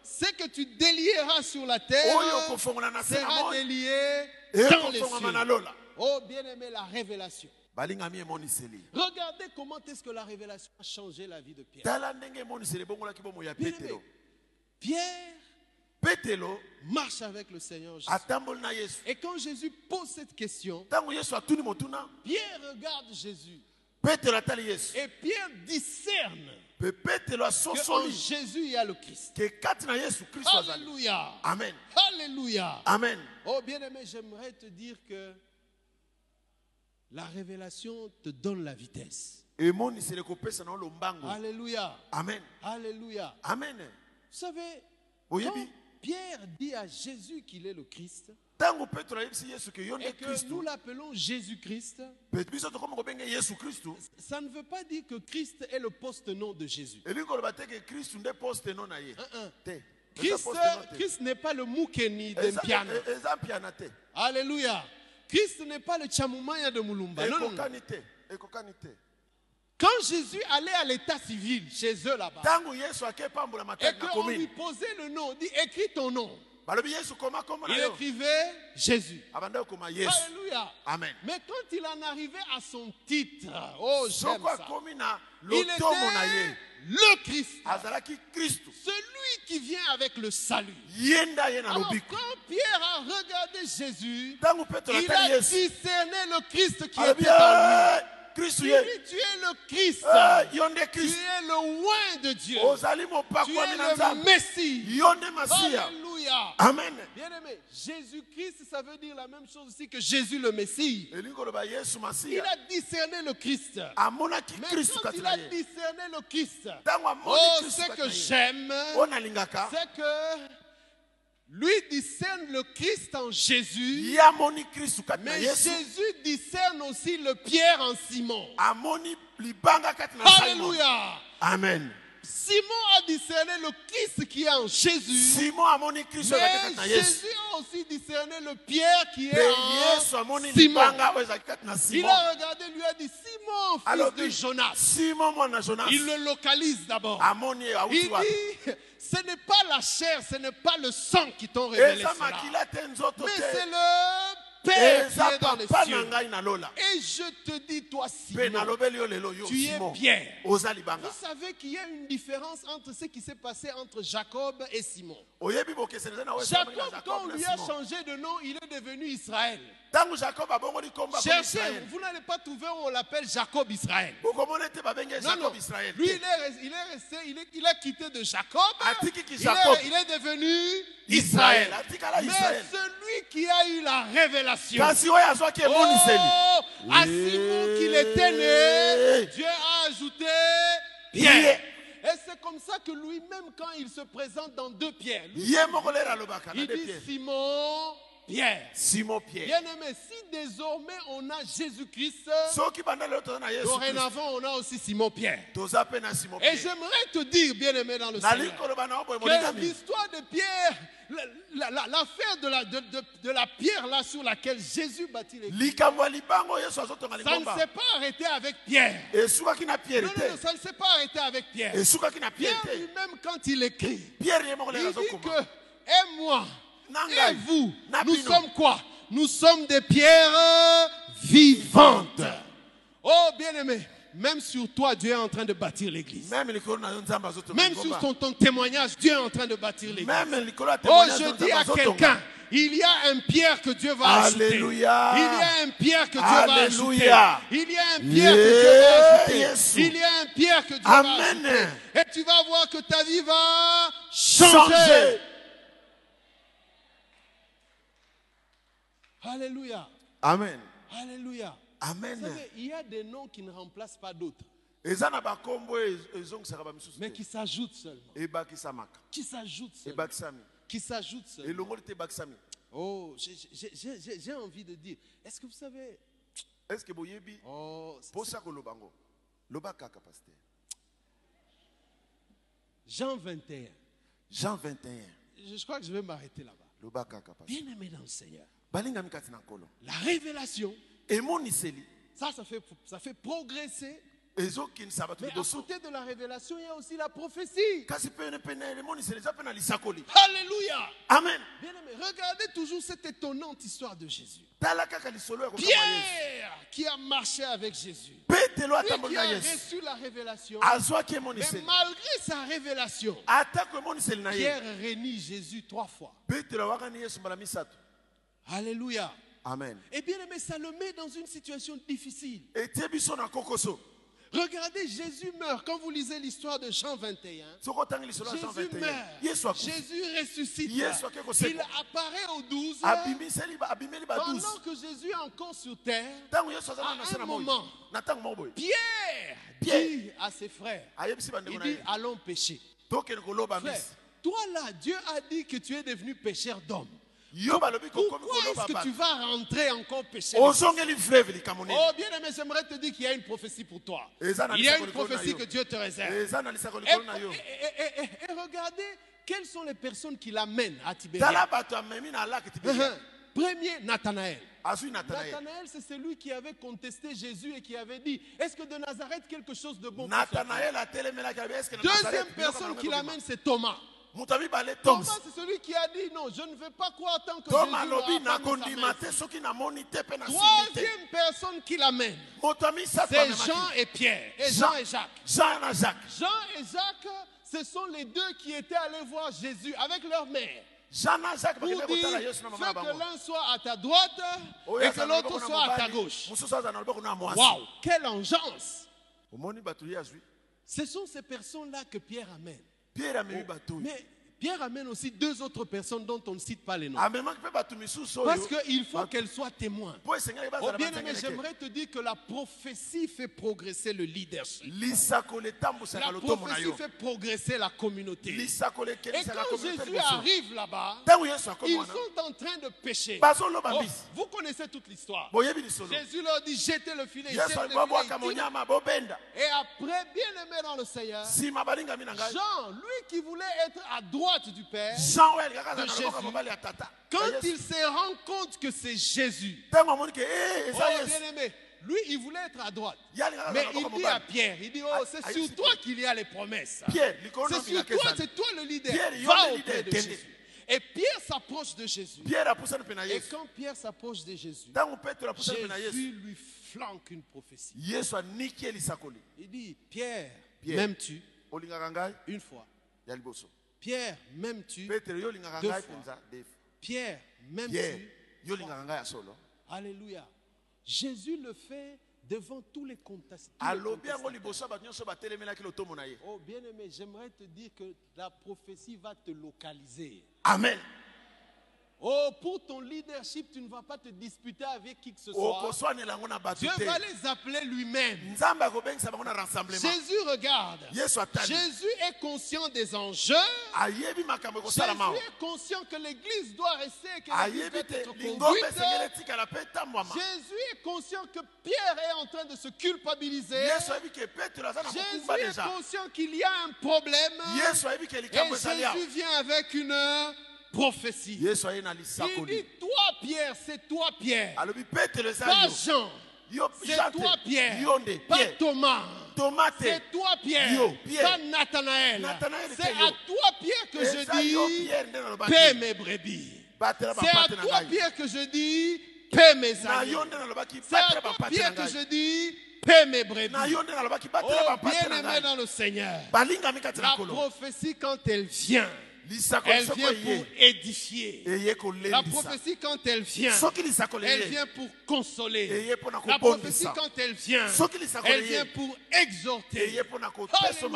Ce que tu délieras sur la terre sera délié dans les cieux. Oh, bien-aimé, la révélation. Regardez comment est-ce que la révélation a changé la vie de Pierre. Bien Pierre marche avec le Seigneur Jésus. Et quand Jésus pose cette question, Pierre regarde Jésus. Et Pierre discerne qu'en asosoli Jésus, il y a le Christ. Alléluia. amen Alléluia. amen Oh, bien-aimé, j'aimerais te dire que la révélation te donne la vitesse. Alléluia. amen Alléluia. amen Vous savez, quand. Pierre dit à Jésus qu'il est le Christ et que nous l'appelons Jésus-Christ, ça ne veut pas dire que Christ est le poste-nom de Jésus. Christ, n'est pas le Moukeni Eza- Mpiana. e- te Alléluia. Christ n'est pas le Chamumaya de Mulumba. Non, non, non. Quand Jésus allait à l'état civil chez eux là-bas, et qu'on lui posait le nom, dit écris ton nom. Il écrivait Jésus. Alléluia. amen Mais quand il en arrivait à son titre, oh j'aime ça. Il était le Christ, celui qui vient avec le salut. Alors quand Pierre a regardé Jésus, il a discerné le Christ qui était en "Eh, kristu lui. Tu es le Christ, Eh, tu es le oint de Dieu, tu es le Messie. Alléluia. amen. Bien aimé, Jésus-Christ, ça veut dire la même chose aussi que Jésus le Messie. Il a discerné le Christ. Mais quand il a discerné le Christ, oh, ce que j'aime, c'est que lui discerne le Christ en Jésus, mais Jésus discerne aussi le Pierre en Simon. Alléluia. amen. Simon a discerné le Christ qui est en Jésus, simon azalaki kati na mais Jésus a aussi discerné le Pierre qui est en Simon. Il a regardé, lui a dit Simon, fils alobi de Jonas. simon mwana jonas Il le localise d'abord. Il dit Ce n'est pas la chair, ce n'est pas le sang qui t'ont révélé cela. Mais c'est le Père qui eza est dans les papa na cieux. ngai nalola Et je te dis, toi, Simon, tu es libanga Vous savez qu'il y a une différence entre ce qui s'est passé entre Jacob et Simon. Jacob, quand on lui a changé de nom, il est devenu Israël. Cherchez, vous n'allez pas trouver où on l'appelle Jacob Israël. Non, non. Lui, il est, il est resté, il, est- il a quitté de Jacob. Ki Il est, il est devenu Israël. Atikala Mais celui qui a eu la révélation. Emoniseli Oh, à Simon qu'il était né. Dieu a ajouté Pierre. Et c'est comme ça que lui-même, quand il se présente dans deux pierres, il dit Simon, Pierre. simon pierre. Bien aimé, si désormais on a Jésus-Christ, dorénavant on a aussi Simon Pierre. Et j'aimerais te dire, bien aimé dans le Seigneur, que l'histoire de Pierre, l'affaire de la, de, de- de la pierre là sur laquelle Jésus bâtit l'église, ça ne s'est pas arrêté avec Pierre. Non, non, ça ne s'est pas arrêté avec Pierre. pierre lui-même, quand il écrit, pierre il dit que, et moi, et vous, nous sommes quoi? Nous sommes des pierres vivantes. Oh, bien-aimé, même sur toi, Dieu est en train de bâtir l'église. Même sur ton, ton témoignage, Dieu est en train de bâtir l'église. Oh, je dis à quelqu'un, il y a un pierre que Dieu va ajouter. Alléluia. Il y a un pierre que Dieu va ajouter. Il y a un pierre que Dieu va ajouter. Il y a un pierre que Dieu Amen. va ajouter. Et tu vas voir que ta vie va changer. changer Alléluia. amen Alléluia. Amen. Il y a des noms qui ne remplacent pas d'autres, bamisusu mais qui s'ajoutent seulement. Qui s'ajoutent seulement. Qui s'ajoutent seulement. Oh, j'ai- envie de dire, est-ce que vous savez, est ce que boyebi? Oh, c'est- mposa koloba ngo. Loba kaka paster Jean 21. jean 21 Je, je crois que je vais m'arrêter là-bas. paster Bien aimé dans le Seigneur. La révélation, emoniseli ça, ça fait, ça fait progresser. Mais à côté de la révélation, il y a aussi la prophétie. Alléluia. amen Bien aimé, regardez toujours cette étonnante histoire de Jésus. Pierre qui a marché avec Jésus. Lui qui a reçu la révélation. Mais malgré sa révélation, Pierre renie Jésus trois fois. Alléluia. Amen Et bien aimé, ça le met dans une situation difficile. Regardez, Jésus meurt. Quand vous lisez l'histoire de Jean 21, soki otangi lisolo ya jean Jésus 21 meurt. yesu akufi Jésus ressuscite. Il apparaît aux douze. abimiseli ba- abimeli ba 12 Pendant que Jésus est encore sur terre, À un moment. Pierre, dit à ses frères, il dit, allons pécher. Frère, toi là, Dieu a dit que tu es devenu pécheur d'hommes. Pourquoi est-ce que tu vas rentrer encore nini Oh bien aimé, j'aimerais te dire qu'il y a une prophétie pour toi. Il y a une prophétie que Dieu te réserve. Et, et- et- et regardez quelles sont les personnes qui l'amènent à laki Uh-huh. Premier, Nathanaël. azwi natanael Nathanaël, c'est celui qui avait contesté Jésus et qui avait dit Est-ce que de Nazareth quelque chose de bon Deuxième personne qui l'amène, c'est Thomas. Thomas, c'est celui qui a dit Non, je ne vais pas croire tant que toma Jésus n'aura pas Troisième personne qui l'amène, c'est Jean et Pierre. Et Jean. Jean et Jacques. jean na jacques Jean et Jacques, ce sont les deux qui étaient allés voir Jésus avec leur mère. jean na jacques Pour dire, na na fais que l'un soit à ta droite Oyo et que na l'autre na soit à ta gauche. na na Waouh, quelle engeance! Ce sont ces personnes-là que Pierre amène. Pierre amemi bato oyo Mais Pierre amène aussi deux autres personnes dont on ne cite pas les noms. oyo Parce qu'il faut qu'elles soient témoins. Oh bien aimé, j'aimerais te dire que la prophétie fait progresser le leadership. La prophétie fait progresser la communauté. Et quand Jésus arrive là-bas, ils sont en train de pécher. Oh, vous connaissez toute l'histoire. Jésus leur dit jetez le filet. jetez le filet, Et après, bien aimé dans le Seigneur, Jean, lui qui voulait être à droite du Père, De Jésus. quand il se rend compte que c'est Jésus, ntango amoni ke e oh lui il voulait être à droite. Mais il dit à Pierre, il dit, oh, Ah, c'est ah, sur toi qu'il y a les promesses. C'est sur toi, c'est toi le leader. Va auprès de. Jésus. Et Pierre s'approche de Jésus. Et quand Pierre s'approche de Jésus, Jésus lui flanque une prophétie. Il dit, Pierre, Pierre. m'aimes-tu? Une fois Pierre, m'aimes-tu Pierre, m'aimes-tu Alléluia. Jésus le fait devant tous les ye. Oh bien-aimé, j'aimerais te dire que la prophétie va te localiser. amen Oh, pour ton leadership, tu ne vas pas te disputer avec qui que ce soit. na bato Dieu va les appeler lui-même. Jésus regarde. Jésus est conscient des enjeux. Jésus est conscient que l'Église doit rester, que l'Église doit être conduite. Jésus est conscient que Pierre est en train de se culpabiliser. Jésus est conscient qu'il y a un problème. Et Jésus vient avec une prophétie. Il dit, toi Pierre, c'est toi Pierre. Pas Jean. C'est toi Pierre. Pas Thomas. C'est toi Pierre. Pas Nathanaël. C'est à toi Pierre que je dis, paie mes brebis. C'est à toi Pierre que je dis, paie mes nalobaki C'est à toi Pierre que je dis, paie mes brebis. Oh, bien aimé dans le Seigneur. La prophétie, quand elle vient, elle vient pour édifier. La prophétie, quand elle vient, elle vient pour consoler. La prophétie, quand elle vient, elle vient pour exhorter.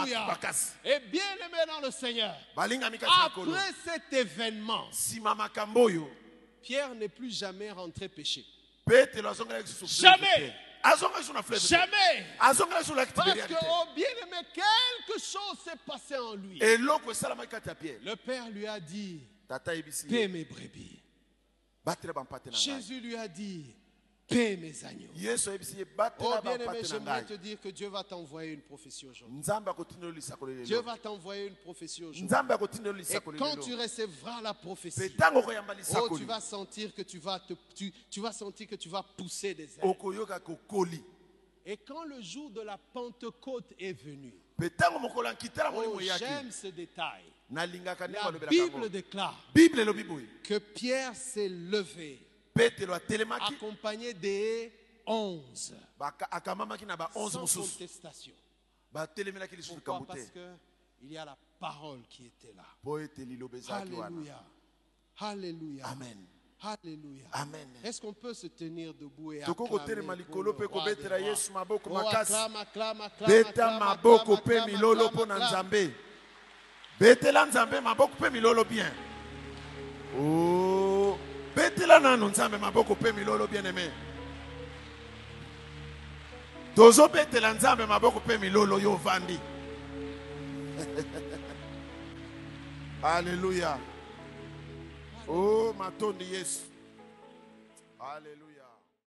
Alléluia. Et bien aimé dans le Seigneur, après cet événement, Pierre n'est plus jamais rentré susu Jamais. Jamais. Parce que, oh bien aimé, quelque chose s'est passé en lui. Le Père lui a dit, paie mes brebis. Jésus lui a dit, paie mes agneaux. Oh batela bien aimé, bampate na j'aimerais te dire que Dieu va t'envoyer une prophétie aujourd'hui. Dieu va t'envoyer une prophétie aujourd'hui. Et quand tu recevras la prophétie, oh, tu vas sentir que tu vas, te, tu, tu vas sentir que tu vas pousser des ailes. Et quand le jour de la Pentecôte est venu, oh, j'aime ce détail. La Bible déclare que Pierre s'est levé, accompagné des onze, baka- akamamaki na ba-11 sans contestation. Pourquoi? Parce te qu'il y a la parole qui était là. Alléluia. Alléluia. amen Alléluia. amen Est-ce qu'on peut se tenir debout et acclamer pour le roi des rois? Oh, acclame, acclame, acclame, beta acclame, maboko acclame, mpe acclame, milolo acclame, mpo na acclame. nzambe betela nzambe maboko mpe milolo bien Oh, betela nanu nzambe maboko mpe milolo bien aime tozobetela nzambe maboko mpe milolo yo ovandi alleluya o oh, matondi yesu. Alleluya